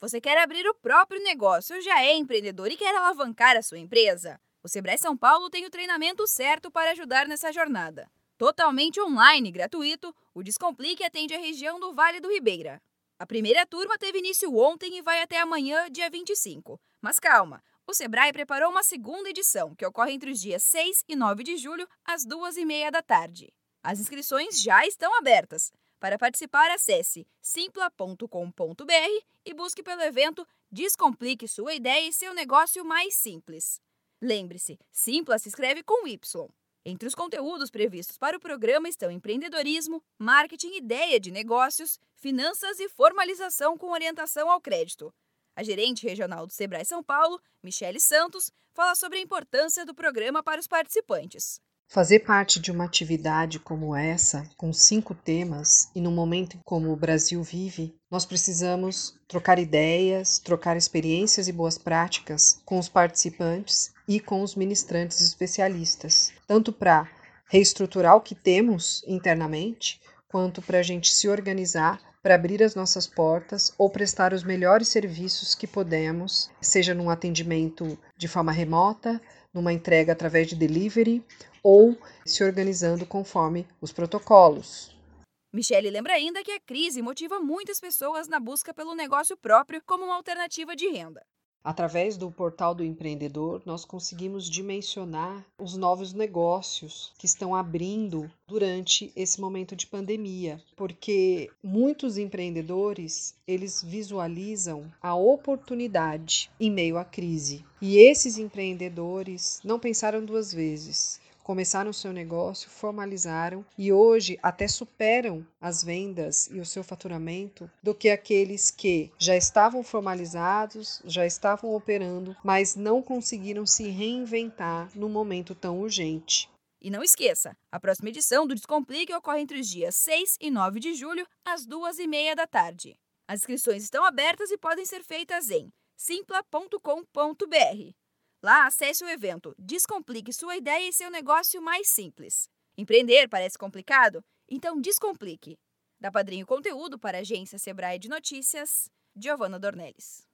Você quer abrir o próprio negócio, já é empreendedor e quer alavancar a sua empresa? O Sebrae São Paulo tem o treinamento certo para ajudar nessa jornada. Totalmente online e gratuito, o Descomplique atende a região do Vale do Ribeira. A primeira turma teve início ontem e vai até amanhã, dia 25. Mas calma, o Sebrae preparou uma segunda edição, que ocorre entre os dias 6 e 9 de julho, às duas e meia da tarde. As inscrições já estão abertas. Para participar, acesse simpla.com.br e busque pelo evento Descomplique sua ideia e seu negócio mais simples. Lembre-se, Simpla se escreve com Y. Entre os conteúdos previstos para o programa estão empreendedorismo, marketing, ideia de negócios, finanças e formalização com orientação ao crédito. A gerente regional do Sebrae São Paulo, Michele Santos, fala sobre a importância do programa para os participantes. Fazer parte de uma atividade como essa, com cinco temas, e no momento como o Brasil vive, nós precisamos trocar ideias, trocar experiências e boas práticas com os participantes e com os ministrantes especialistas, tanto para reestruturar o que temos internamente, quanto para a gente se organizar para abrir as nossas portas ou prestar os melhores serviços que podemos, seja num atendimento de forma remota, numa entrega através de delivery ou se organizando conforme os protocolos. Michele lembra ainda que a crise motiva muitas pessoas na busca pelo negócio próprio como uma alternativa de renda. Através do portal do empreendedor, nós conseguimos dimensionar os novos negócios que estão abrindo durante esse momento de pandemia, porque muitos empreendedores, eles visualizam a oportunidade em meio à crise. E esses empreendedores não pensaram duas vezes começaram o seu negócio, formalizaram e hoje até superam as vendas e o seu faturamento do que aqueles que já estavam formalizados, já estavam operando, mas não conseguiram se reinventar num momento tão urgente. E não esqueça, a próxima edição do Descomplique ocorre entre os dias 6 e 9 de julho, às duas e meia da tarde. As inscrições estão abertas e podem ser feitas em simpla.com.br. Lá, acesse o evento Descomplique sua ideia e seu negócio mais simples. Empreender parece complicado? Então descomplique. Da Padrinho Conteúdo para a agência Sebrae de Notícias, Giovana Dornelles.